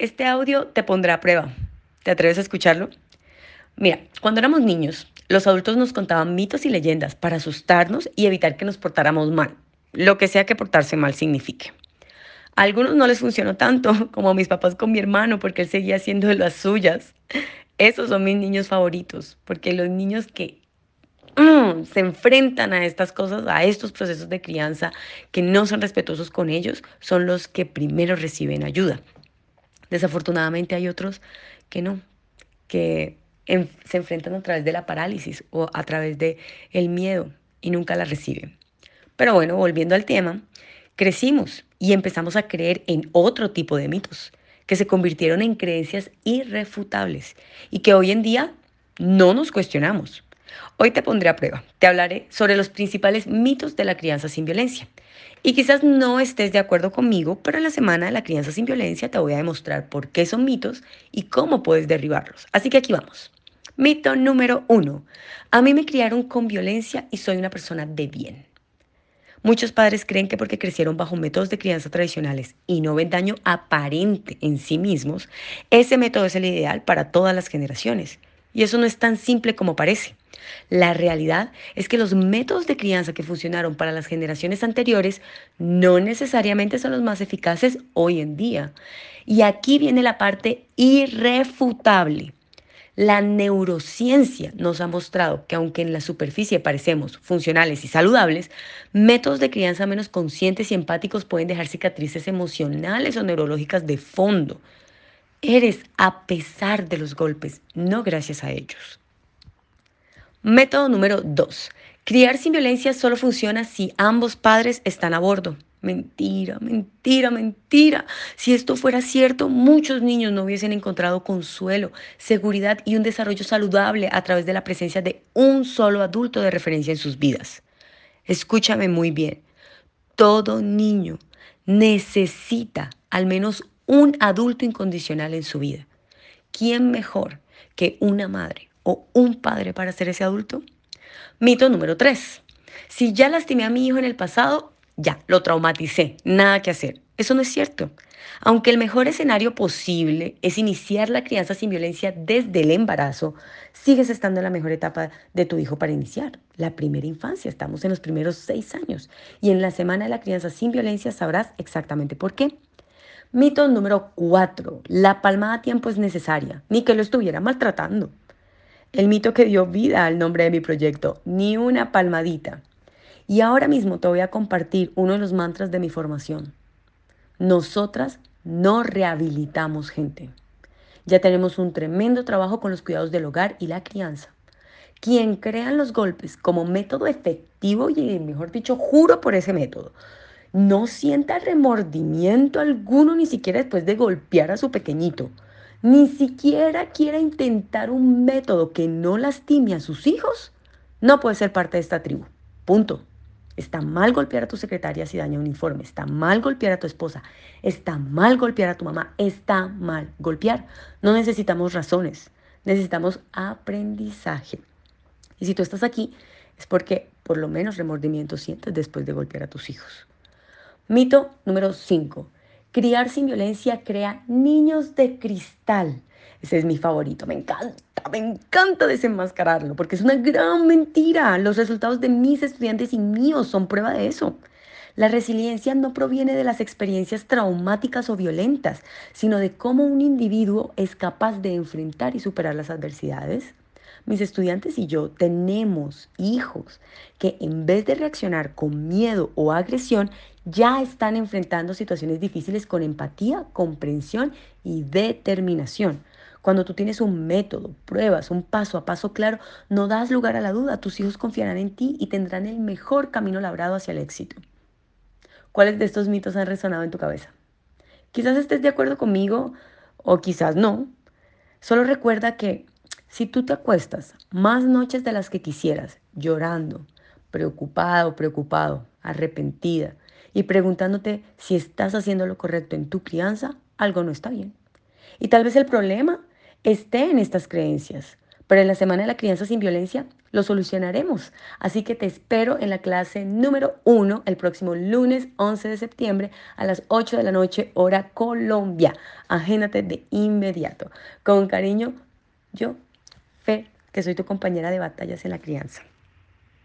Este audio te pondrá a prueba. ¿Te atreves a escucharlo? Mira, cuando éramos niños, los adultos nos contaban mitos y leyendas para asustarnos y evitar que nos portáramos mal, lo que sea que portarse mal signifique. A algunos no les funcionó tanto, como a mis papás con mi hermano, porque él seguía haciendo de las suyas. Esos son mis niños favoritos, porque los niños que mm, se enfrentan a estas cosas, a estos procesos de crianza, que no son respetuosos con ellos, son los que primero reciben ayuda. Desafortunadamente hay otros que no, que se enfrentan a través de la parálisis o a través del el miedo y nunca la reciben. Pero bueno, volviendo al tema, crecimos y empezamos a creer en otro tipo de mitos que se convirtieron en creencias irrefutables y que hoy en día no nos cuestionamos. Hoy te pondré a prueba. Te hablaré sobre los principales mitos de la crianza sin violencia y quizás no estés de acuerdo conmigo, pero en la semana de la crianza sin violencia te voy a demostrar por qué son mitos y cómo puedes derribarlos. Así que aquí vamos. Mito número uno. A mí me criaron con violencia y soy una persona de bien. Muchos padres creen que porque crecieron bajo métodos de crianza tradicionales y no ven daño aparente en sí mismos, ese método es el ideal para todas las generaciones. Y eso no es tan simple como parece. La realidad es que los métodos de crianza que funcionaron para las generaciones anteriores no necesariamente son los más eficaces hoy en día. Y aquí viene la parte irrefutable. La neurociencia nos ha mostrado que aunque en la superficie parecemos funcionales y saludables, métodos de crianza menos conscientes y empáticos pueden dejar cicatrices emocionales o neurológicas de fondo. Eres a pesar de los golpes, no gracias a ellos. Método número 2. Criar sin violencia solo funciona si ambos padres están a bordo. Mentira, mentira, mentira. Si esto fuera cierto, muchos niños no hubiesen encontrado consuelo, seguridad y un desarrollo saludable a través de la presencia de un solo adulto de referencia en sus vidas. Escúchame muy bien. Todo niño necesita al menos un adulto incondicional en su vida. ¿Quién mejor que una madre o un padre para ser ese adulto? Mito número 3. Si ya lastimé a mi hijo en el pasado, ya, lo traumaticé, nada que hacer. Eso no es cierto. Aunque el mejor escenario posible es iniciar la crianza sin violencia desde el embarazo, sigues estando en la mejor etapa de tu hijo para iniciar, la primera infancia. Estamos en los primeros seis años y en la semana de la crianza sin violencia sabrás exactamente por qué. Mito número 4. La palmada a tiempo es necesaria, ni que lo estuviera maltratando. El mito que dio vida al nombre de mi proyecto, ni una palmadita. Y ahora mismo te voy a compartir uno de los mantras de mi formación. Nosotras no rehabilitamos gente. Ya tenemos un tremendo trabajo con los cuidados del hogar y la crianza. Quien crea los golpes como método efectivo y, mejor dicho, juro por ese método, no sienta remordimiento alguno ni siquiera después de golpear a su pequeñito. Ni siquiera quiera intentar un método que no lastime a sus hijos. No puede ser parte de esta tribu. Punto. Está mal golpear a tu secretaria si daña un informe. Está mal golpear a tu esposa. Está mal golpear a tu mamá. Está mal golpear. No necesitamos razones. Necesitamos aprendizaje. Y si tú estás aquí, es porque por lo menos remordimiento sientes después de golpear a tus hijos. Mito número 5. Criar sin violencia crea niños de cristal. Ese es mi favorito, me encanta, me encanta desenmascararlo, porque es una gran mentira. Los resultados de mis estudiantes y míos son prueba de eso. La resiliencia no proviene de las experiencias traumáticas o violentas, sino de cómo un individuo es capaz de enfrentar y superar las adversidades. Mis estudiantes y yo tenemos hijos que en vez de reaccionar con miedo o agresión, ya están enfrentando situaciones difíciles con empatía, comprensión y determinación. Cuando tú tienes un método, pruebas, un paso a paso claro, no das lugar a la duda. Tus hijos confiarán en ti y tendrán el mejor camino labrado hacia el éxito. ¿Cuáles de estos mitos han resonado en tu cabeza? Quizás estés de acuerdo conmigo o quizás no. Solo recuerda que si tú te acuestas más noches de las que quisieras, llorando, preocupado, preocupado, arrepentida y preguntándote si estás haciendo lo correcto en tu crianza, algo no está bien. Y tal vez el problema esté en estas creencias, pero en la Semana de la Crianza sin Violencia lo solucionaremos. Así que te espero en la clase número 1 el próximo lunes 11 de septiembre a las 8 de la noche, hora Colombia. Agénate de inmediato. Con cariño, yo, Fe, que soy tu compañera de batallas en la crianza.